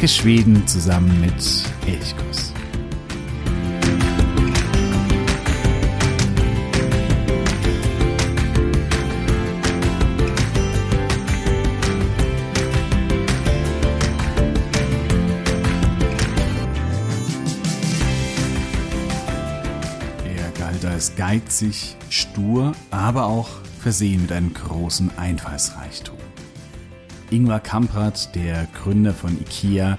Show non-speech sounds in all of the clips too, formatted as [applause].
Entdecke Schweden zusammen mit Elchkuss. Er galt als geizig, stur, aber auch versehen mit einem großen Einfallsreichtum. Ingvar Kamprad, der Gründer von IKEA,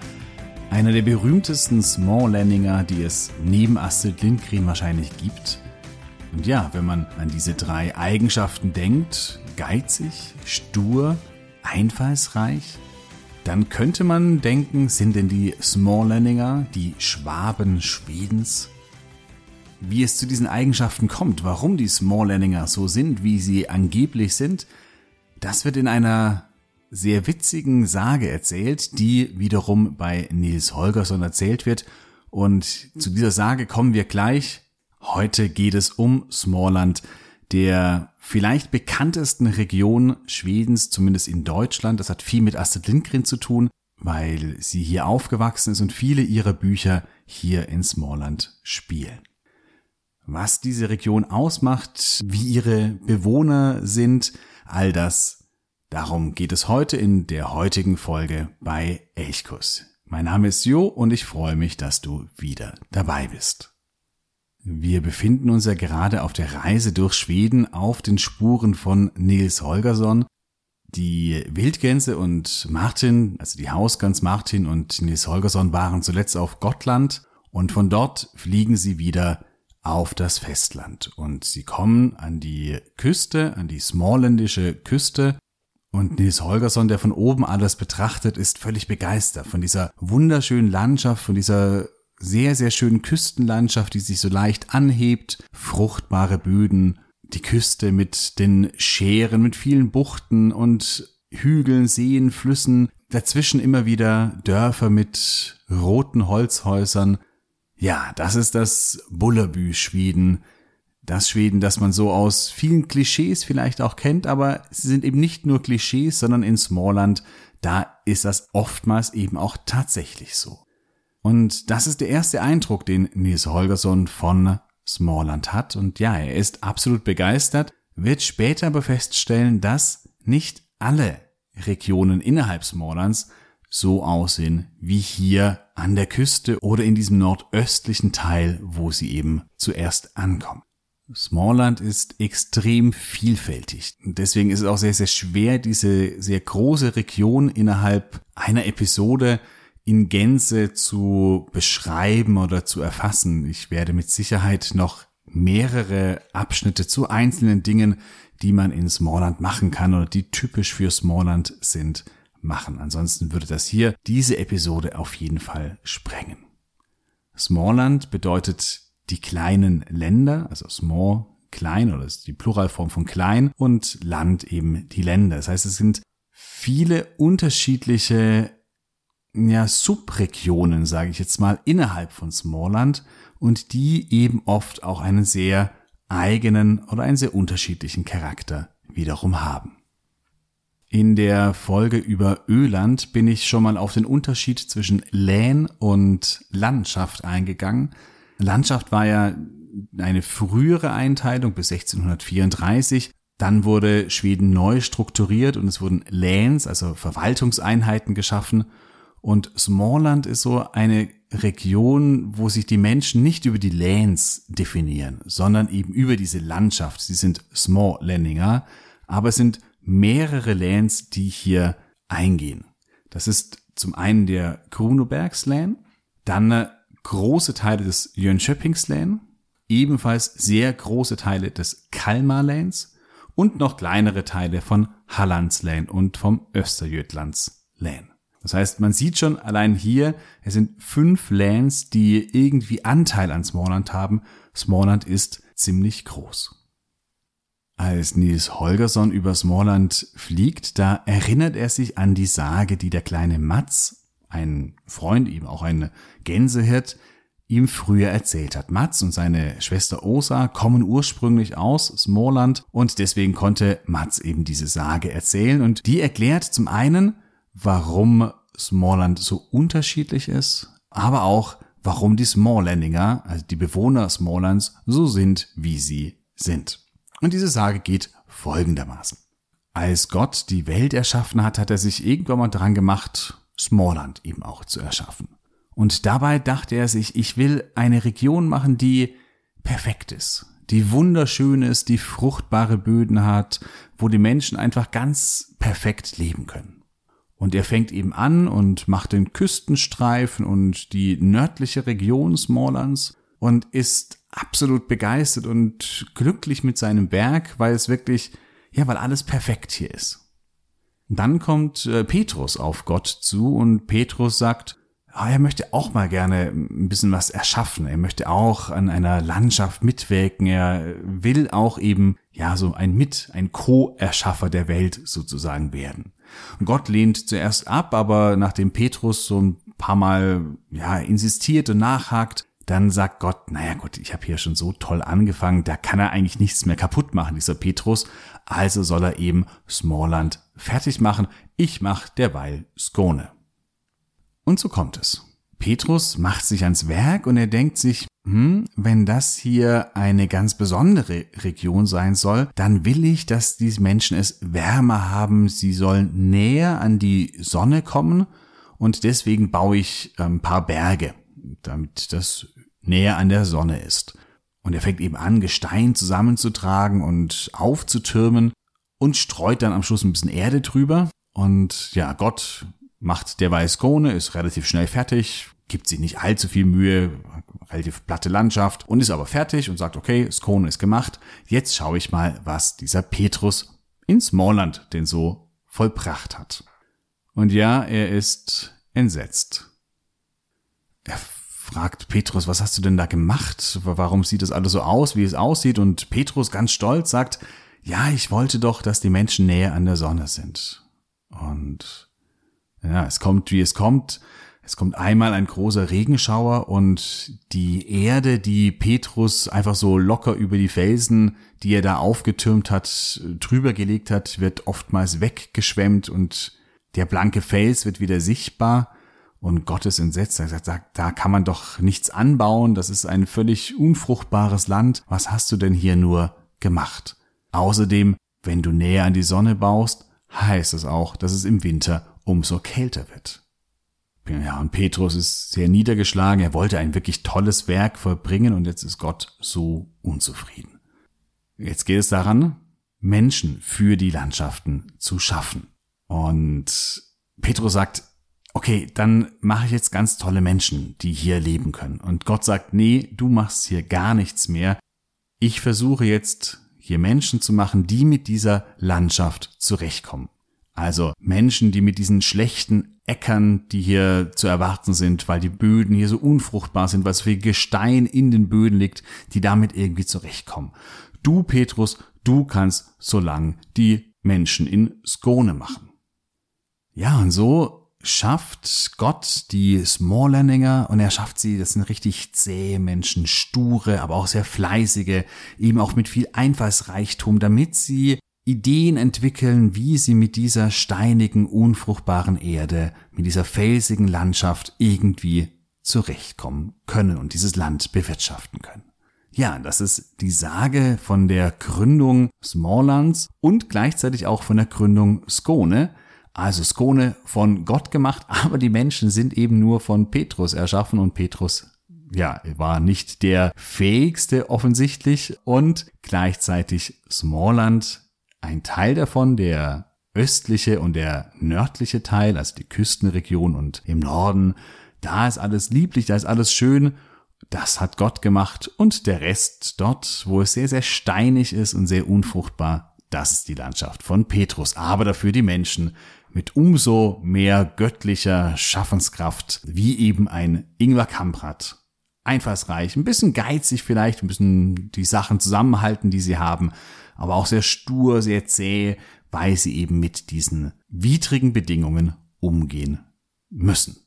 einer der berühmtesten Smalllandinger, die es neben Astrid Lindgren wahrscheinlich gibt. Und ja, wenn man an diese drei Eigenschaften denkt, geizig, stur, einfallsreich, dann könnte man denken, sind denn die Smalllandinger die Schwaben Schwedens? Wie es zu diesen Eigenschaften kommt, warum die Smalllandinger so sind, wie sie angeblich sind, das wird in einer sehr witzigen Sage erzählt, die wiederum bei Nils Holgersson erzählt wird. Und zu dieser Sage kommen wir gleich. Heute geht es um Smallland, der vielleicht bekanntesten Region Schwedens, zumindest in Deutschland. Das hat viel mit Astrid Lindgren zu tun, weil sie hier aufgewachsen ist und viele ihrer Bücher hier in Smallland spielen. Was diese Region ausmacht, wie ihre Bewohner sind, all das Darum geht es heute in der heutigen Folge bei Elchkuss. Mein Name ist Jo und ich freue mich, dass du wieder dabei bist. Wir befinden uns ja gerade auf der Reise durch Schweden auf den Spuren von Nils Holgersson. Die Wildgänse und Martin, also die Hausgans Martin und Nils Holgersson waren zuletzt auf Gottland und von dort fliegen sie wieder auf das Festland und sie kommen an die Küste, an die smallländische Küste und Nils Holgersson, der von oben alles betrachtet, ist völlig begeistert von dieser wunderschönen Landschaft, von dieser sehr, sehr schönen Küstenlandschaft, die sich so leicht anhebt, fruchtbare Böden, die Küste mit den Scheren, mit vielen Buchten und Hügeln, Seen, Flüssen, dazwischen immer wieder Dörfer mit roten Holzhäusern. Ja, das ist das Bullerbü Schweden, das Schweden, das man so aus vielen Klischees vielleicht auch kennt, aber sie sind eben nicht nur Klischees, sondern in Smallland, da ist das oftmals eben auch tatsächlich so. Und das ist der erste Eindruck, den Nils Holgersson von Smallland hat. Und ja, er ist absolut begeistert, wird später aber feststellen, dass nicht alle Regionen innerhalb Smalllands so aussehen wie hier an der Küste oder in diesem nordöstlichen Teil, wo sie eben zuerst ankommen. Smallland ist extrem vielfältig. Deswegen ist es auch sehr, sehr schwer, diese sehr große Region innerhalb einer Episode in Gänze zu beschreiben oder zu erfassen. Ich werde mit Sicherheit noch mehrere Abschnitte zu einzelnen Dingen, die man in Smallland machen kann oder die typisch für Smallland sind, machen. Ansonsten würde das hier diese Episode auf jeden Fall sprengen. Smallland bedeutet die kleinen Länder, also small, klein oder ist die Pluralform von klein und Land eben die Länder. Das heißt, es sind viele unterschiedliche ja, Subregionen, sage ich jetzt mal, innerhalb von Smallland und die eben oft auch einen sehr eigenen oder einen sehr unterschiedlichen Charakter wiederum haben. In der Folge über Öland bin ich schon mal auf den Unterschied zwischen Län und Landschaft eingegangen. Landschaft war ja eine frühere Einteilung bis 1634. Dann wurde Schweden neu strukturiert und es wurden Läns, also Verwaltungseinheiten geschaffen. Und Smallland ist so eine Region, wo sich die Menschen nicht über die Läns definieren, sondern eben über diese Landschaft. Sie sind Smallländinger, aber es sind mehrere Läns, die hier eingehen. Das ist zum einen der Kronobergslän, dann große Teile des Jönköpingslän, ebenfalls sehr große Teile des Kalmarläns und noch kleinere Teile von Hallandslän und vom Östergötlandslän. Das heißt, man sieht schon allein hier, es sind fünf Läns, die irgendwie Anteil an Smallland haben. Smallland ist ziemlich groß. Als Nils Holgersson über Smallland fliegt, da erinnert er sich an die Sage, die der kleine Mats ein Freund, ihm auch ein Gänsehirt, ihm früher erzählt hat. Mats und seine Schwester Osa kommen ursprünglich aus Smallland und deswegen konnte Mats eben diese Sage erzählen und die erklärt zum einen, warum Smallland so unterschiedlich ist, aber auch, warum die Smalllandinger, also die Bewohner Smalllands, so sind, wie sie sind. Und diese Sage geht folgendermaßen. Als Gott die Welt erschaffen hat, hat er sich irgendwann mal dran gemacht, Smallland eben auch zu erschaffen. Und dabei dachte er sich, ich will eine Region machen, die perfekt ist, die wunderschön ist, die fruchtbare Böden hat, wo die Menschen einfach ganz perfekt leben können. Und er fängt eben an und macht den Küstenstreifen und die nördliche Region Smalllands und ist absolut begeistert und glücklich mit seinem Werk, weil es wirklich, ja, weil alles perfekt hier ist. Dann kommt äh, Petrus auf Gott zu und Petrus sagt, ah, er möchte auch mal gerne ein bisschen was erschaffen. Er möchte auch an einer Landschaft mitwirken. Er will auch eben, ja, so ein Mit, ein Co-Erschaffer der Welt sozusagen werden. Und Gott lehnt zuerst ab, aber nachdem Petrus so ein paar Mal, ja, insistiert und nachhakt, dann sagt Gott, naja gut, ich habe hier schon so toll angefangen, da kann er eigentlich nichts mehr kaputt machen, dieser Petrus. Also soll er eben Smallland fertig machen. Ich mach derweil Skone. Und so kommt es. Petrus macht sich ans Werk und er denkt sich, hm, wenn das hier eine ganz besondere Region sein soll, dann will ich, dass die Menschen es wärmer haben. Sie sollen näher an die Sonne kommen und deswegen baue ich ein paar Berge, damit das näher an der Sonne ist. Und er fängt eben an, Gestein zusammenzutragen und aufzutürmen und streut dann am Schluss ein bisschen Erde drüber. Und ja, Gott macht derweil Skone, ist relativ schnell fertig, gibt sich nicht allzu viel Mühe, relativ platte Landschaft und ist aber fertig und sagt, okay, Skone ist gemacht. Jetzt schaue ich mal, was dieser Petrus in Smallland denn so vollbracht hat. Und ja, er ist entsetzt. Er fragt Petrus, was hast du denn da gemacht? Warum sieht das alles so aus, wie es aussieht? Und Petrus ganz stolz sagt, ja, ich wollte doch, dass die Menschen näher an der Sonne sind. Und ja, es kommt, wie es kommt. Es kommt einmal ein großer Regenschauer und die Erde, die Petrus einfach so locker über die Felsen, die er da aufgetürmt hat, drüber gelegt hat, wird oftmals weggeschwemmt und der blanke Fels wird wieder sichtbar und Gott ist entsetzt. Er sagt, da kann man doch nichts anbauen. Das ist ein völlig unfruchtbares Land. Was hast du denn hier nur gemacht? Außerdem, wenn du näher an die Sonne baust, heißt es auch, dass es im Winter umso kälter wird. Ja, und Petrus ist sehr niedergeschlagen. Er wollte ein wirklich tolles Werk vollbringen und jetzt ist Gott so unzufrieden. Jetzt geht es daran, Menschen für die Landschaften zu schaffen. Und Petrus sagt, okay, dann mache ich jetzt ganz tolle Menschen, die hier leben können. Und Gott sagt, nee, du machst hier gar nichts mehr. Ich versuche jetzt hier Menschen zu machen, die mit dieser Landschaft zurechtkommen. Also Menschen, die mit diesen schlechten Äckern, die hier zu erwarten sind, weil die Böden hier so unfruchtbar sind, weil so viel Gestein in den Böden liegt, die damit irgendwie zurechtkommen. Du, Petrus, du kannst so lang die Menschen in Skone machen. Ja, und so schafft Gott die Smalllandinger und er schafft sie, das sind richtig zähe Menschen, sture, aber auch sehr fleißige, eben auch mit viel Einfallsreichtum, damit sie Ideen entwickeln, wie sie mit dieser steinigen, unfruchtbaren Erde, mit dieser felsigen Landschaft irgendwie zurechtkommen können und dieses Land bewirtschaften können. Ja, das ist die Sage von der Gründung Smalllands und gleichzeitig auch von der Gründung Skone, also Skone von Gott gemacht, [laughs] aber die Menschen sind eben nur von Petrus erschaffen und Petrus ja, war nicht der fähigste offensichtlich und gleichzeitig Smallland, ein Teil davon, der östliche und der nördliche Teil, also die Küstenregion und im Norden, da ist alles lieblich, da ist alles schön, das hat Gott gemacht und der Rest dort, wo es sehr, sehr steinig ist und sehr unfruchtbar, das ist die Landschaft von Petrus, aber dafür die Menschen mit umso mehr göttlicher Schaffenskraft, wie eben ein Ingwer Kamprad. Einfallsreich, ein bisschen geizig vielleicht, ein bisschen die Sachen zusammenhalten, die sie haben, aber auch sehr stur, sehr zäh, weil sie eben mit diesen widrigen Bedingungen umgehen müssen.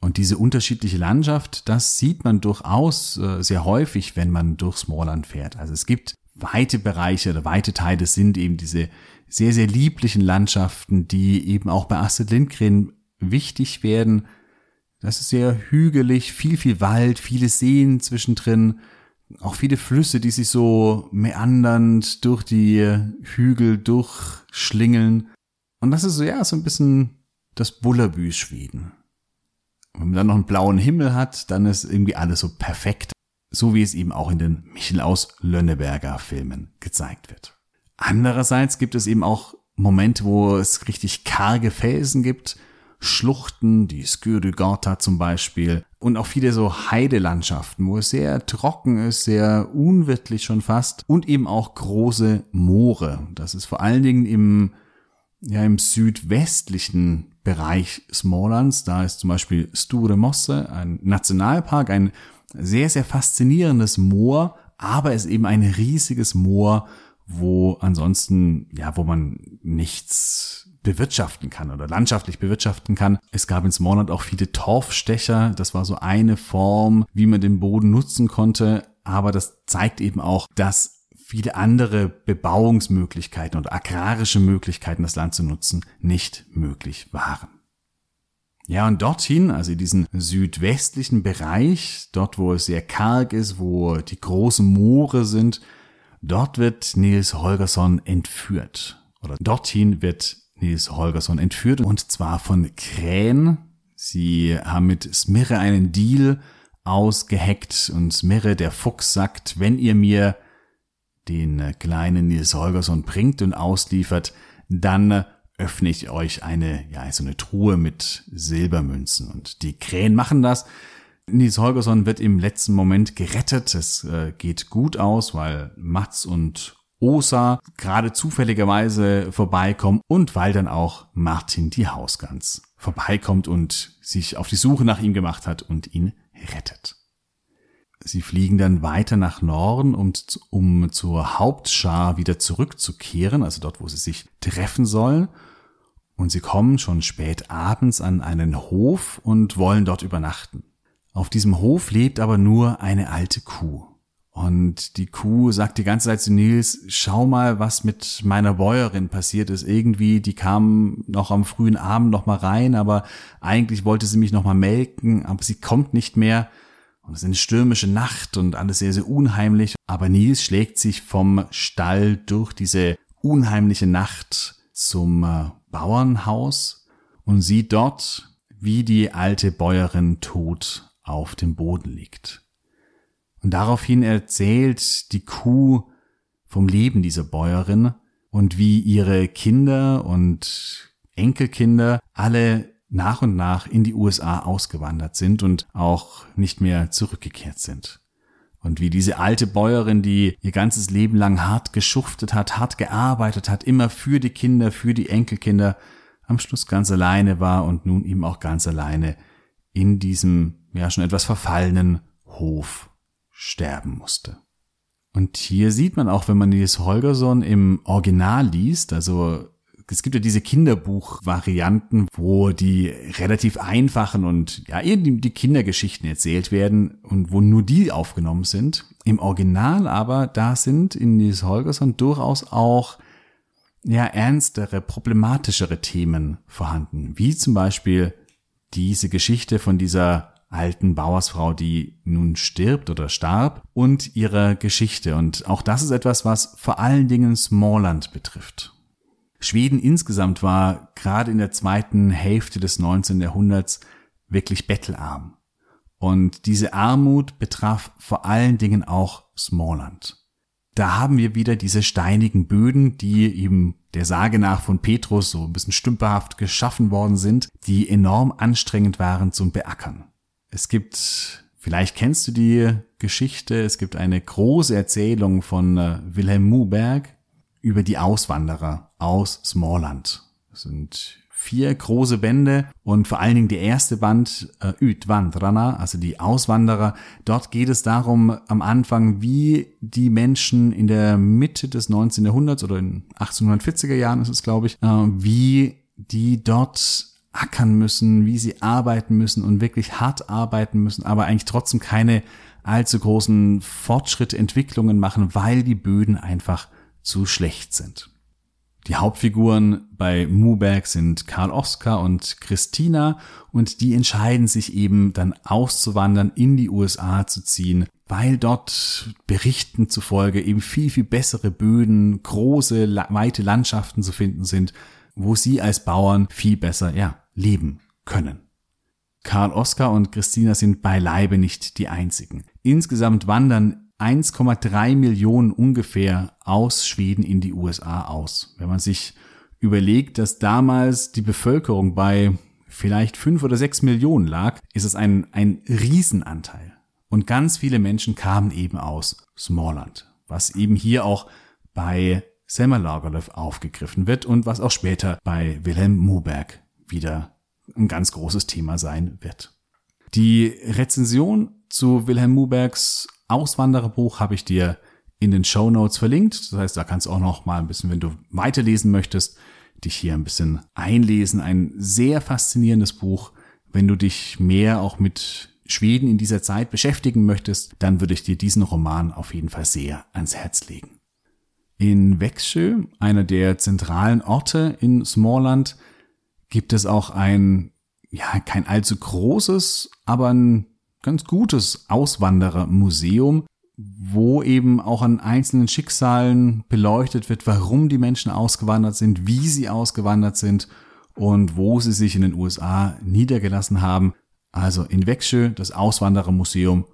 Und diese unterschiedliche Landschaft, das sieht man durchaus äh, sehr häufig, wenn man durch Smallland fährt. Also es gibt weite Bereiche oder weite Teile sind eben diese sehr, sehr lieblichen Landschaften, die eben auch bei Astrid Lindgren wichtig werden. Das ist sehr hügelig, viel, viel Wald, viele Seen zwischendrin, auch viele Flüsse, die sich so meandernd durch die Hügel durchschlingeln. Und das ist so, ja, so ein bisschen das Bullerbü Schweden. Wenn man dann noch einen blauen Himmel hat, dann ist irgendwie alles so perfekt, so wie es eben auch in den Michel aus Lönneberger Filmen gezeigt wird. Andererseits gibt es eben auch Momente, wo es richtig karge Felsen gibt, Schluchten, die Skyrygata zum Beispiel, und auch viele so Heidelandschaften, wo es sehr trocken ist, sehr unwirtlich schon fast, und eben auch große Moore. Das ist vor allen Dingen im, ja, im südwestlichen Bereich Smalllands. Da ist zum Beispiel Sture Mosse, ein Nationalpark, ein sehr, sehr faszinierendes Moor, aber es ist eben ein riesiges Moor, wo ansonsten, ja, wo man nichts bewirtschaften kann oder landschaftlich bewirtschaften kann. Es gab in Smallland auch viele Torfstecher. Das war so eine Form, wie man den Boden nutzen konnte. Aber das zeigt eben auch, dass viele andere Bebauungsmöglichkeiten und agrarische Möglichkeiten, das Land zu nutzen, nicht möglich waren. Ja, und dorthin, also in diesen südwestlichen Bereich, dort wo es sehr karg ist, wo die großen Moore sind, dort wird Nils Holgersson entführt. Oder dorthin wird Nils Holgersson entführt und zwar von Krähen. Sie haben mit Smirre einen Deal ausgeheckt und Smirre, der Fuchs, sagt, wenn ihr mir den kleinen Nils Holgersson bringt und ausliefert, dann öffne ich euch eine, ja, so eine Truhe mit Silbermünzen. Und die Krähen machen das. Nils Holgersson wird im letzten Moment gerettet. Es äh, geht gut aus, weil Mats und Osa gerade zufälligerweise vorbeikommen und weil dann auch Martin die Hausgans vorbeikommt und sich auf die Suche nach ihm gemacht hat und ihn rettet. Sie fliegen dann weiter nach Norden, um, um zur Hauptschar wieder zurückzukehren, also dort, wo sie sich treffen sollen. Und sie kommen schon spät abends an einen Hof und wollen dort übernachten. Auf diesem Hof lebt aber nur eine alte Kuh. Und die Kuh sagt die ganze Zeit zu Nils, schau mal, was mit meiner Bäuerin passiert ist. Irgendwie, die kam noch am frühen Abend noch mal rein, aber eigentlich wollte sie mich noch mal melken, aber sie kommt nicht mehr. Und es ist eine stürmische Nacht und alles sehr, sehr unheimlich. Aber Nils schlägt sich vom Stall durch diese unheimliche Nacht zum äh, Bauernhaus und sieht dort, wie die alte Bäuerin tot auf dem Boden liegt. Und daraufhin erzählt die Kuh vom Leben dieser Bäuerin und wie ihre Kinder und Enkelkinder alle nach und nach in die USA ausgewandert sind und auch nicht mehr zurückgekehrt sind. Und wie diese alte Bäuerin, die ihr ganzes Leben lang hart geschuftet hat, hart gearbeitet hat, immer für die Kinder, für die Enkelkinder, am Schluss ganz alleine war und nun eben auch ganz alleine in diesem, ja, schon etwas verfallenen Hof sterben musste. Und hier sieht man auch, wenn man Nils Holgersson im Original liest, also es gibt ja diese Kinderbuch-Varianten, wo die relativ einfachen und ja, eben die Kindergeschichten erzählt werden und wo nur die aufgenommen sind. Im Original aber, da sind in Nils Holgersson durchaus auch ja, ernstere, problematischere Themen vorhanden, wie zum Beispiel diese Geschichte von dieser alten Bauersfrau, die nun stirbt oder starb und ihrer Geschichte. Und auch das ist etwas, was vor allen Dingen Smallland betrifft. Schweden insgesamt war gerade in der zweiten Hälfte des 19. Jahrhunderts wirklich bettelarm. Und diese Armut betraf vor allen Dingen auch Smallland. Da haben wir wieder diese steinigen Böden, die eben der Sage nach von Petrus so ein bisschen stümperhaft geschaffen worden sind, die enorm anstrengend waren zum Beackern. Es gibt, vielleicht kennst du die Geschichte, es gibt eine große Erzählung von äh, Wilhelm Muberg über die Auswanderer aus Smallland. Das sind vier große Bände und vor allen Dingen der erste Band, äh, Utvandrarna, also die Auswanderer. Dort geht es darum am Anfang, wie die Menschen in der Mitte des 19. Jahrhunderts oder in 1840er Jahren ist es, glaube ich, äh, wie die dort ackern müssen, wie sie arbeiten müssen und wirklich hart arbeiten müssen, aber eigentlich trotzdem keine allzu großen Fortschritte, Entwicklungen machen, weil die Böden einfach zu schlecht sind. Die Hauptfiguren bei Muberg sind Karl Oskar und Christina und die entscheiden sich eben dann auszuwandern, in die USA zu ziehen, weil dort Berichten zufolge eben viel, viel bessere Böden, große, weite Landschaften zu finden sind, wo sie als Bauern viel besser, ja, leben können. Karl Oskar und Christina sind beileibe nicht die einzigen. Insgesamt wandern 1,3 Millionen ungefähr aus Schweden in die USA aus. Wenn man sich überlegt, dass damals die Bevölkerung bei vielleicht fünf oder sechs Millionen lag, ist es ein, ein Riesenanteil. Und ganz viele Menschen kamen eben aus Smallland, was eben hier auch bei Selma Lagerlöf aufgegriffen wird und was auch später bei Wilhelm Muberg wieder ein ganz großes Thema sein wird. Die Rezension zu Wilhelm Mubergs Auswandererbuch habe ich dir in den Show Notes verlinkt. Das heißt, da kannst du auch noch mal ein bisschen, wenn du weiterlesen möchtest, dich hier ein bisschen einlesen. Ein sehr faszinierendes Buch. Wenn du dich mehr auch mit Schweden in dieser Zeit beschäftigen möchtest, dann würde ich dir diesen Roman auf jeden Fall sehr ans Herz legen. In Växjö, einer der zentralen Orte in Smallland, gibt es auch ein, ja, kein allzu großes, aber ein ganz gutes Auswanderermuseum, wo eben auch an einzelnen Schicksalen beleuchtet wird, warum die Menschen ausgewandert sind, wie sie ausgewandert sind und wo sie sich in den USA niedergelassen haben. Also in Växjö, das Auswanderermuseum,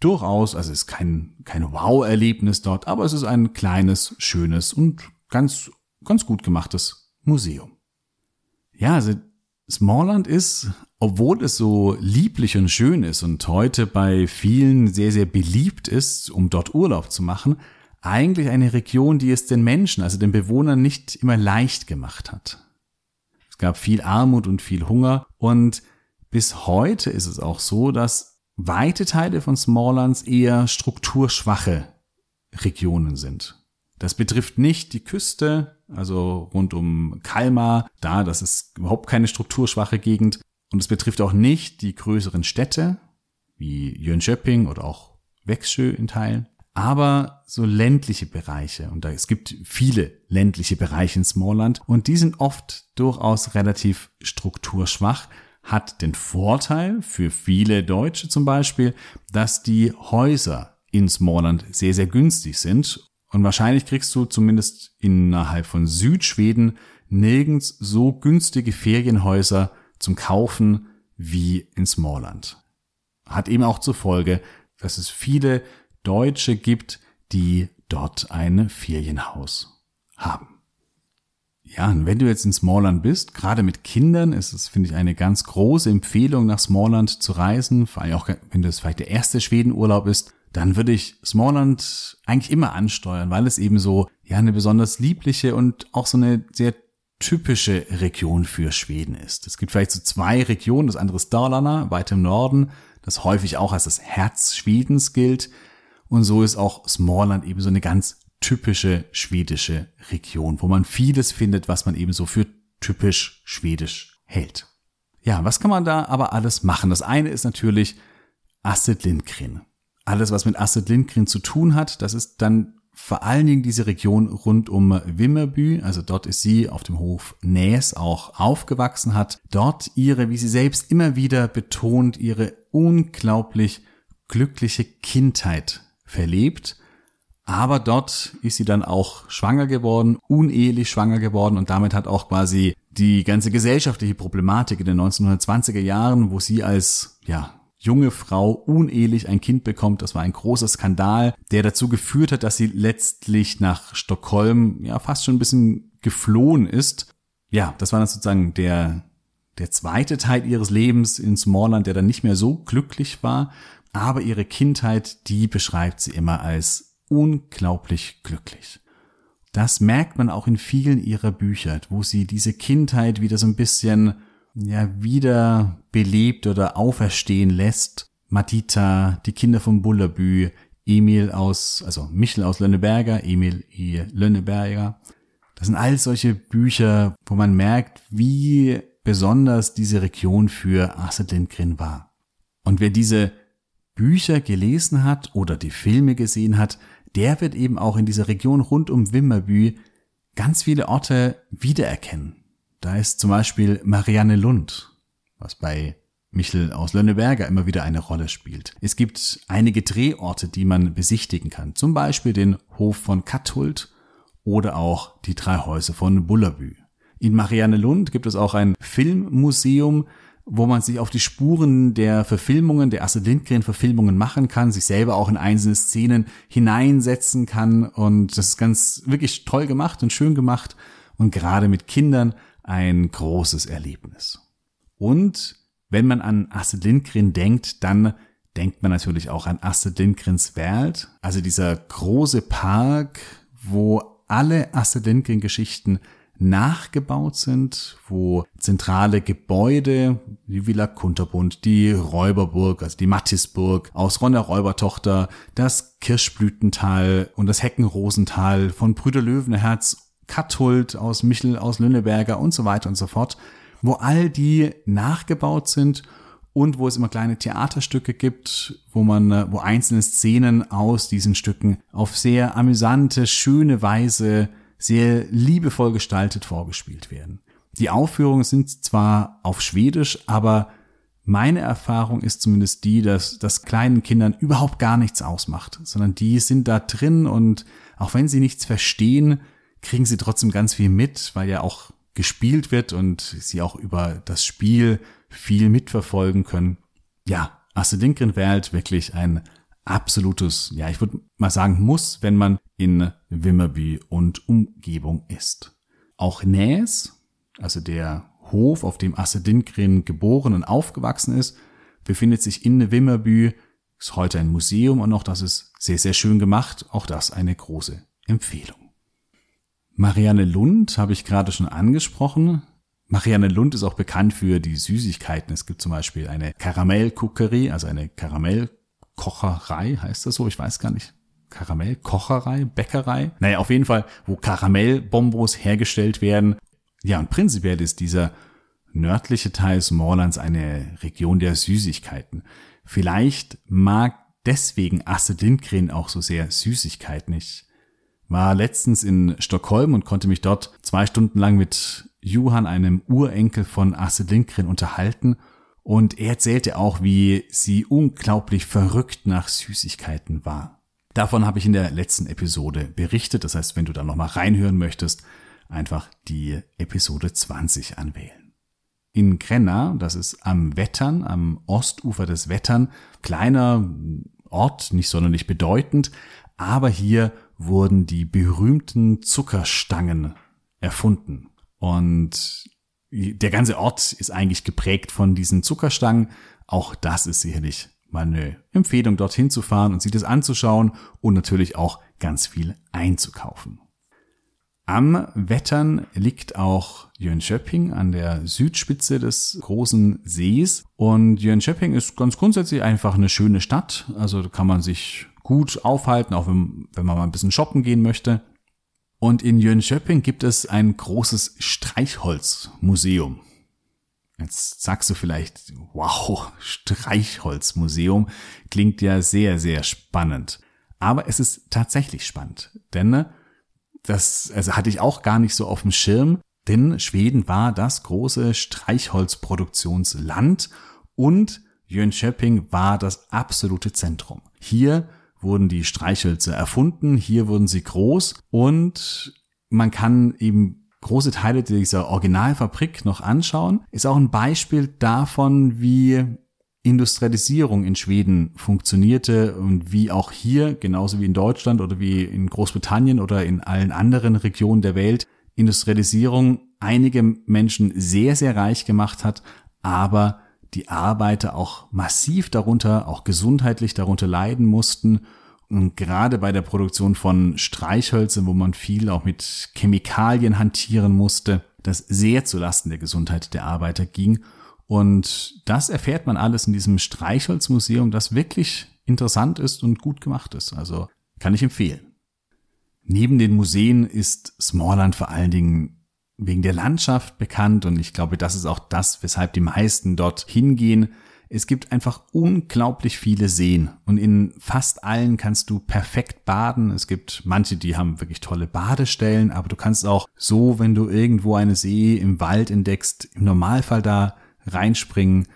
durchaus, also es ist kein, kein Wow-Erlebnis dort, aber es ist ein kleines, schönes und ganz, ganz gut gemachtes Museum. Ja, also Smallland ist, obwohl es so lieblich und schön ist und heute bei vielen sehr, sehr beliebt ist, um dort Urlaub zu machen, eigentlich eine Region, die es den Menschen, also den Bewohnern nicht immer leicht gemacht hat. Es gab viel Armut und viel Hunger und bis heute ist es auch so, dass weite Teile von Smalllands eher strukturschwache Regionen sind. Das betrifft nicht die Küste, also rund um Kalmar, da, das ist überhaupt keine strukturschwache Gegend. Und es betrifft auch nicht die größeren Städte, wie Jönköping oder auch Växjö in Teilen, aber so ländliche Bereiche. Und da, es gibt viele ländliche Bereiche in Smallland. Und die sind oft durchaus relativ strukturschwach, hat den Vorteil für viele Deutsche zum Beispiel, dass die Häuser in Smallland sehr, sehr günstig sind. Und wahrscheinlich kriegst du zumindest innerhalb von Südschweden nirgends so günstige Ferienhäuser zum Kaufen wie in Smallland. Hat eben auch zur Folge, dass es viele Deutsche gibt, die dort ein Ferienhaus haben. Ja, und wenn du jetzt in Smallland bist, gerade mit Kindern, ist es, finde ich, eine ganz große Empfehlung, nach Smallland zu reisen, vor allem auch, wenn das vielleicht der erste Schwedenurlaub ist, dann würde ich Smallland eigentlich immer ansteuern, weil es eben so, ja, eine besonders liebliche und auch so eine sehr typische Region für Schweden ist. Es gibt vielleicht so zwei Regionen, das andere ist Dalarna, weit im Norden, das häufig auch als das Herz Schwedens gilt. Und so ist auch Smallland eben so eine ganz typische schwedische Region, wo man vieles findet, was man eben so für typisch schwedisch hält. Ja, was kann man da aber alles machen? Das eine ist natürlich Astrid Lindgren alles, was mit Astrid Lindgren zu tun hat, das ist dann vor allen Dingen diese Region rund um Wimmerbü, also dort ist sie auf dem Hof Näs auch aufgewachsen, hat dort ihre, wie sie selbst immer wieder betont, ihre unglaublich glückliche Kindheit verlebt. Aber dort ist sie dann auch schwanger geworden, unehelich schwanger geworden und damit hat auch quasi die ganze gesellschaftliche Problematik in den 1920er Jahren, wo sie als, ja, junge Frau unehelich ein Kind bekommt. Das war ein großer Skandal, der dazu geführt hat, dass sie letztlich nach Stockholm ja fast schon ein bisschen geflohen ist. Ja, das war dann sozusagen der, der zweite Teil ihres Lebens in Smallland, der dann nicht mehr so glücklich war. Aber ihre Kindheit, die beschreibt sie immer als unglaublich glücklich. Das merkt man auch in vielen ihrer Bücher, wo sie diese Kindheit wieder so ein bisschen ja wieder belebt oder auferstehen lässt. Matita, die Kinder von Bullerbü, Emil aus, also Michel aus Lönneberger, Emil I. Lönneberger. Das sind all solche Bücher, wo man merkt, wie besonders diese Region für Astrid Lindgren war. Und wer diese Bücher gelesen hat oder die Filme gesehen hat, der wird eben auch in dieser Region rund um Wimmerbü ganz viele Orte wiedererkennen. Da ist zum Beispiel Marianne Lund, was bei Michel aus Lönneberger immer wieder eine Rolle spielt. Es gibt einige Drehorte, die man besichtigen kann, zum Beispiel den Hof von Kathult oder auch die drei Häuser von Bullabü. In Marianne Lund gibt es auch ein Filmmuseum, wo man sich auf die Spuren der Verfilmungen, der Astrid Lindgren Verfilmungen machen kann, sich selber auch in einzelne Szenen hineinsetzen kann und das ist ganz wirklich toll gemacht und schön gemacht und gerade mit Kindern ein großes Erlebnis. Und wenn man an Astrid Lindgren denkt, dann denkt man natürlich auch an Astrid Lindgrens Welt, also dieser große Park, wo alle Astrid Lindgren Geschichten nachgebaut sind, wo zentrale Gebäude, die Villa Kunterbund, die Räuberburg, also die Mattisburg aus Ronner Räubertochter, das Kirschblütental und das Heckenrosental von Brüder Löwenherz, Kathult aus Michel aus Lünneberger und so weiter und so fort wo all die nachgebaut sind und wo es immer kleine Theaterstücke gibt, wo man, äh, wo einzelne Szenen aus diesen Stücken auf sehr amüsante, schöne Weise, sehr liebevoll gestaltet vorgespielt werden. Die Aufführungen sind zwar auf Schwedisch, aber meine Erfahrung ist zumindest die, dass das kleinen Kindern überhaupt gar nichts ausmacht, sondern die sind da drin und auch wenn sie nichts verstehen, kriegen sie trotzdem ganz viel mit, weil ja auch gespielt wird und sie auch über das Spiel viel mitverfolgen können. Ja, Astrid Lindgren wäre halt wirklich ein absolutes, ja, ich würde mal sagen, muss, wenn man in Wimmerby und Umgebung ist. Auch Näs, also der Hof, auf dem Astrid Lindgren geboren und aufgewachsen ist, befindet sich in Wimmerby, ist heute ein Museum und auch das ist sehr, sehr schön gemacht. Auch das eine große Empfehlung. Marianne Lund habe ich gerade schon angesprochen. Marianne Lund ist auch bekannt für die Süßigkeiten. Es gibt zum Beispiel eine Karamellkuckerie, also eine Karamellkocherei, heißt das so? Ich weiß gar nicht. Karamellkocherei, Bäckerei. Naja, auf jeden Fall, wo Karamellbombos hergestellt werden. Ja, und prinzipiell ist dieser nördliche Teil Smalllands eine Region der Süßigkeiten. Vielleicht mag deswegen Astrid Lindgren auch so sehr Süßigkeiten. Ich war letztens in Stockholm und konnte mich dort zwei Stunden lang mit Johann, einem Urenkel von Astrid Lindgren, unterhalten. Und er erzählte auch, wie sie unglaublich verrückt nach Süßigkeiten war. Davon habe ich in der letzten Episode berichtet. Das heißt, wenn du da nochmal reinhören möchtest, einfach die Episode 20 anwählen. In Grenna, das ist am Wettern, am Ostufer des Wettern, kleiner Ort, nicht sonderlich bedeutend, aber hier wurden die berühmten Zuckerstangen erfunden. Und der ganze Ort ist eigentlich geprägt von diesen Zuckerstangen. Auch das ist sicherlich mal eine Empfehlung, dorthin zu fahren und sich das anzuschauen und natürlich auch ganz viel einzukaufen. Am Wettern liegt auch Jönköping an der Südspitze des großen Sees. Und Jönköping ist ganz grundsätzlich einfach eine schöne Stadt. Also da kann man sich gut aufhalten, auch wenn, wenn man mal ein bisschen shoppen gehen möchte. Und in Jönköping gibt es ein großes Streichholzmuseum. Jetzt sagst du vielleicht, wow, Streichholzmuseum klingt ja sehr, sehr spannend. Aber es ist tatsächlich spannend, denn das also hatte ich auch gar nicht so auf dem Schirm, denn Schweden war das große Streichholzproduktionsland und Jönköping war das absolute Zentrum. Hier wurden die Streichhölzer erfunden, hier wurden sie groß und man kann eben große Teile dieser Originalfabrik noch anschauen. Ist auch ein Beispiel davon, wie Industrialisierung in Schweden funktionierte und wie auch hier, genauso wie in Deutschland oder wie in Großbritannien oder in allen anderen Regionen der Welt, Industrialisierung einige Menschen sehr, sehr reich gemacht hat, aber die Arbeiter auch massiv darunter, auch gesundheitlich darunter leiden mussten. Und gerade bei der Produktion von Streichhölzern, wo man viel auch mit Chemikalien hantieren musste, das sehr zulasten der Gesundheit der Arbeiter ging. Und das erfährt man alles in diesem Streichholzmuseum, das wirklich interessant ist und gut gemacht ist. Also kann ich empfehlen. Neben den Museen ist Smallland vor allen Dingen wegen der Landschaft bekannt und ich glaube, das ist auch das, weshalb die meisten dort hingehen. Es gibt einfach unglaublich viele Seen und in fast allen kannst du perfekt baden. Es gibt manche, die haben wirklich tolle Badestellen, aber du kannst auch so, wenn du irgendwo eine See im Wald entdeckst, im Normalfall da reinspringen,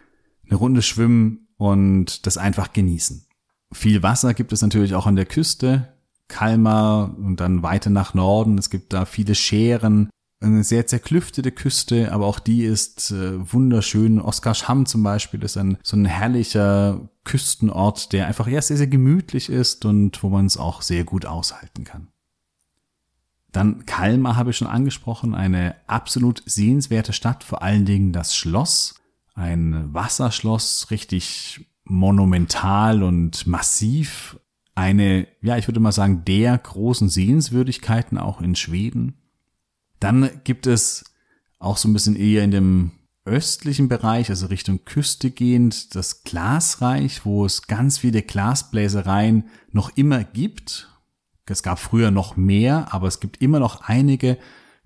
eine Runde schwimmen und das einfach genießen. Viel Wasser gibt es natürlich auch an der Küste. Kalmar und dann weiter nach Norden. Es gibt da viele Scheren, eine sehr zerklüftete Küste, aber auch die ist äh, wunderschön. Oskarshamn zum Beispiel ist ein so ein herrlicher Küstenort, der einfach ja sehr, sehr gemütlich ist und wo man es auch sehr gut aushalten kann. Dann Kalmar habe ich schon angesprochen, eine absolut sehenswerte Stadt, vor allen Dingen das Schloss, ein Wasserschloss, richtig monumental und massiv, eine, ja, ich würde mal sagen, der großen Sehenswürdigkeiten auch in Schweden. Dann gibt es auch so ein bisschen eher in dem östlichen Bereich, also Richtung Küste gehend, das Glasreich, wo es ganz viele Glasbläsereien noch immer gibt. Es gab früher noch mehr, aber es gibt immer noch einige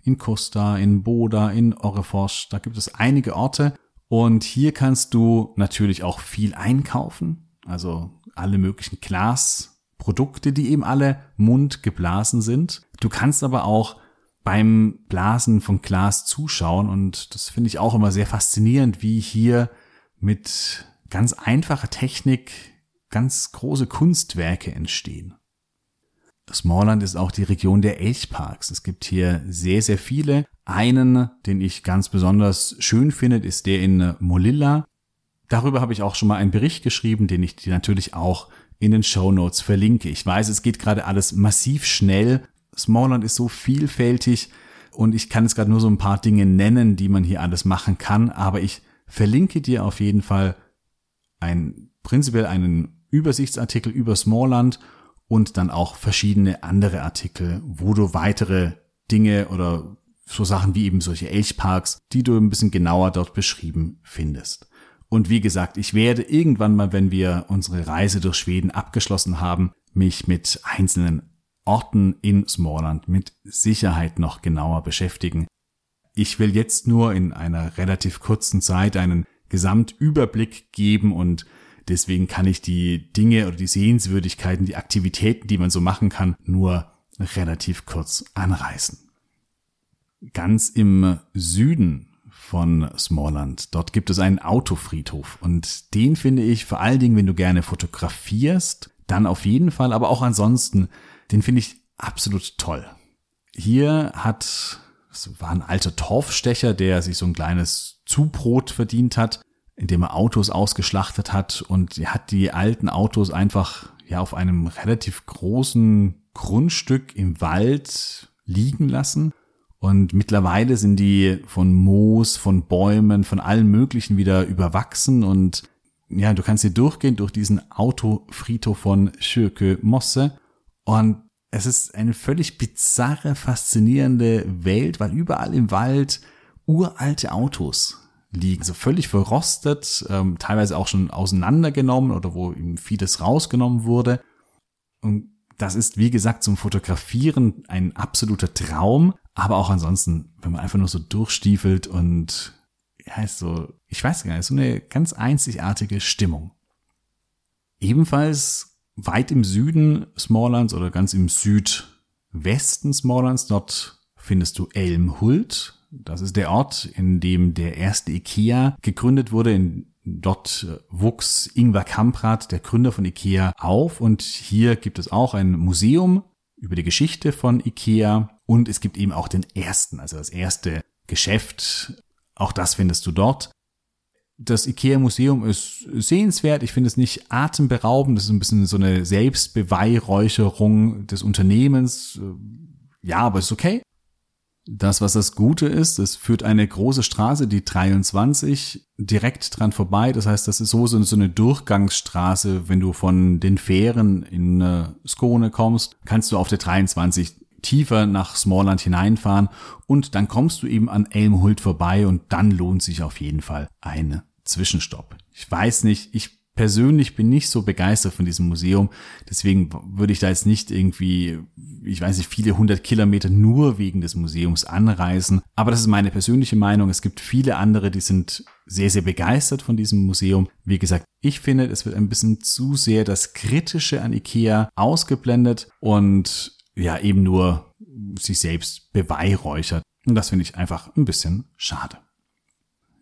in Costa, in Boda, in Orrefosch. Da gibt es einige Orte. Und hier kannst du natürlich auch viel einkaufen. Also alle möglichen Glasprodukte, die eben alle mundgeblasen sind. Du kannst aber auch beim Blasen von Glas zuschauen und das finde ich auch immer sehr faszinierend, wie hier mit ganz einfacher Technik ganz große Kunstwerke entstehen. Smallland ist auch die Region der Elchparks. Es gibt hier sehr, sehr viele. Einen, den ich ganz besonders schön finde, ist der in Molilla. Darüber habe ich auch schon mal einen Bericht geschrieben, den ich dir natürlich auch in den Show Notes verlinke. Ich weiß, es geht gerade alles massiv schnell, Smallland ist so vielfältig und ich kann jetzt gerade nur so ein paar Dinge nennen, die man hier alles machen kann, aber ich verlinke dir auf jeden Fall ein, prinzipiell einen Übersichtsartikel über Smallland und dann auch verschiedene andere Artikel, wo du weitere Dinge oder so Sachen wie eben solche Elchparks, die du ein bisschen genauer dort beschrieben findest. Und wie gesagt, ich werde irgendwann mal, wenn wir unsere Reise durch Schweden abgeschlossen haben, mich mit einzelnen Orten in Smallland mit Sicherheit noch genauer beschäftigen. Ich will jetzt nur in einer relativ kurzen Zeit einen Gesamtüberblick geben und deswegen kann ich die Dinge oder die Sehenswürdigkeiten, die Aktivitäten, die man so machen kann, nur relativ kurz anreißen. Ganz im Süden von Smallland. Dort gibt es einen Autofriedhof und den finde ich vor allen Dingen, wenn du gerne fotografierst, dann auf jeden Fall, aber auch ansonsten den finde ich absolut toll. Hier hat, es war ein alter Torfstecher, der sich so ein kleines Zubrot verdient hat, indem er Autos ausgeschlachtet hat und hat die alten Autos einfach ja auf einem relativ großen Grundstück im Wald liegen lassen. Und mittlerweile sind die von Moos, von Bäumen, von allen möglichen wieder überwachsen und ja, du kannst hier durchgehen durch diesen Autofriedhof von Schürke Mosse und es ist eine völlig bizarre, faszinierende Welt, weil überall im Wald uralte Autos liegen, so völlig verrostet, ähm, teilweise auch schon auseinandergenommen oder wo ihm vieles rausgenommen wurde. Und das ist, wie gesagt, zum Fotografieren ein absoluter Traum, aber auch ansonsten, wenn man einfach nur so durchstiefelt und ja, ist so, ich weiß gar nicht, so eine ganz einzigartige Stimmung. Ebenfalls weit im Süden Smalllands oder ganz im Südwesten Smalllands, dort findest du Elmhult. Das ist der Ort, in dem der erste IKEA gegründet wurde. In, dort wuchs Ingvar Kamprad, der Gründer von IKEA, auf und hier gibt es auch ein Museum über die Geschichte von IKEA und es gibt eben auch den ersten, also das erste Geschäft. Auch das findest du dort das IKEA-Museum ist sehenswert. Ich finde es nicht atemberaubend. Das ist ein bisschen so eine Selbstbeweihräucherung des Unternehmens. Ja, aber ist okay. Das, was das Gute ist, es führt eine große Straße, die 23, direkt dran vorbei. Das heißt, das ist so, so eine Durchgangsstraße. Wenn du von den Fähren in äh, Skone kommst, kannst du auf der 23 tiefer nach Smallland hineinfahren und dann kommst du eben an Elmhult vorbei und dann lohnt sich auf jeden Fall eine Zwischenstopp. Ich weiß nicht, ich persönlich bin nicht so begeistert von diesem Museum. Deswegen würde ich da jetzt nicht irgendwie, ich weiß nicht, viele hundert Kilometer nur wegen des Museums anreisen. Aber das ist meine persönliche Meinung. Es gibt viele andere, die sind sehr, sehr begeistert von diesem Museum. Wie gesagt, ich finde, es wird ein bisschen zu sehr das Kritische an Ikea ausgeblendet und ja, eben nur sich selbst beweihräuchert. Und das finde ich einfach ein bisschen schade.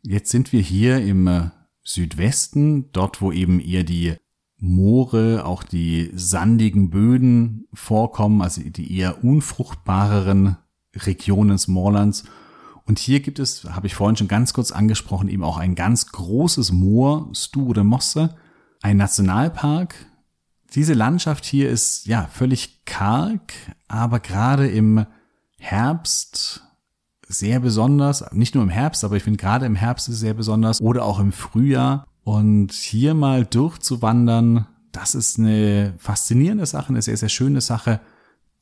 Jetzt sind wir hier im äh, Südwesten, dort wo eben eher die Moore, auch die sandigen Böden vorkommen, also die eher unfruchtbareren Regionen Smalllands. Und hier gibt es, habe ich vorhin schon ganz kurz angesprochen, eben auch ein ganz großes Moor, Sture Mosse, ein Nationalpark. Diese Landschaft hier ist ja völlig karg, aber gerade im Herbst sehr besonders. Nicht nur im Herbst, aber ich finde gerade im Herbst ist es sehr besonders oder auch im Frühjahr. Und hier mal durchzuwandern, das ist eine faszinierende Sache, eine sehr, sehr schöne Sache.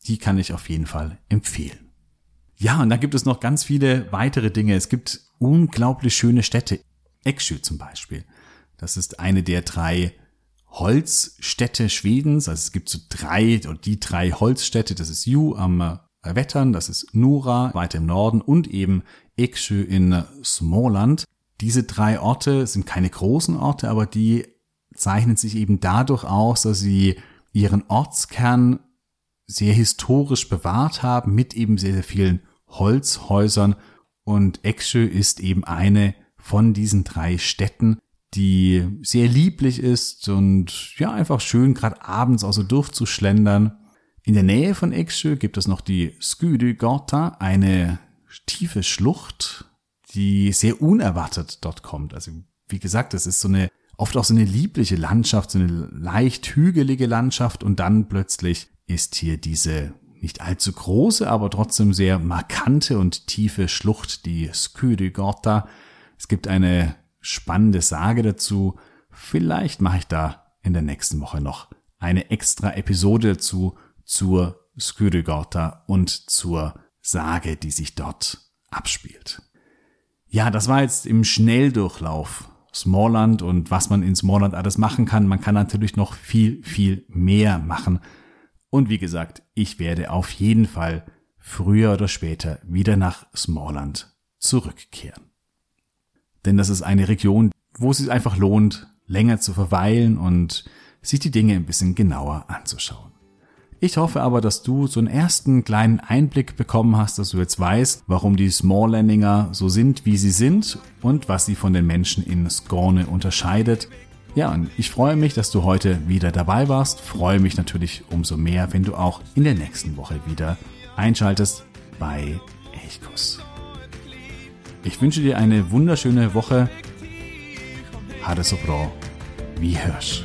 Die kann ich auf jeden Fall empfehlen. Ja, und dann gibt es noch ganz viele weitere Dinge. Es gibt unglaublich schöne Städte. Eksjö zum Beispiel. Das ist eine der drei Holzstädte Schwedens. Also es gibt so drei, oder die drei Holzstädte. Das ist Ju am Wettern, das ist Nura weiter im Norden und eben Eksjö in Småland. Diese drei Orte sind keine großen Orte, aber die zeichnen sich eben dadurch aus, dass sie ihren Ortskern sehr historisch bewahrt haben mit eben sehr, sehr vielen Holzhäusern und Eksjö ist eben eine von diesen drei Städten, die sehr lieblich ist und ja einfach schön gerade abends auch so durchzuschlendern in der Nähe von Eksjö gibt es noch die Skydygata, eine tiefe Schlucht, die sehr unerwartet dort kommt. Also wie gesagt, es ist so eine oft auch so eine liebliche Landschaft, so eine leicht hügelige Landschaft und dann plötzlich ist hier diese nicht allzu große, aber trotzdem sehr markante und tiefe Schlucht, die Skydygata. Es gibt eine spannende Sage dazu. Vielleicht mache ich da in der nächsten Woche noch eine extra Episode dazu zur Skyrygata und zur Sage, die sich dort abspielt. Ja, das war jetzt im Schnelldurchlauf Smallland und was man in Smallland alles machen kann. Man kann natürlich noch viel, viel mehr machen. Und wie gesagt, ich werde auf jeden Fall früher oder später wieder nach Smallland zurückkehren. Denn das ist eine Region, wo es sich einfach lohnt, länger zu verweilen und sich die Dinge ein bisschen genauer anzuschauen. Ich hoffe aber, dass du so einen ersten kleinen Einblick bekommen hast, dass du jetzt weißt, warum die Smalllandinger so sind, wie sie sind und was sie von den Menschen in Skorne unterscheidet. Ja, und ich freue mich, dass du heute wieder dabei warst. Freue mich natürlich umso mehr, wenn du auch in der nächsten Woche wieder einschaltest bei Elchkuss. Ich wünsche dir eine wunderschöne Woche. Hade so bra. Wie hörst.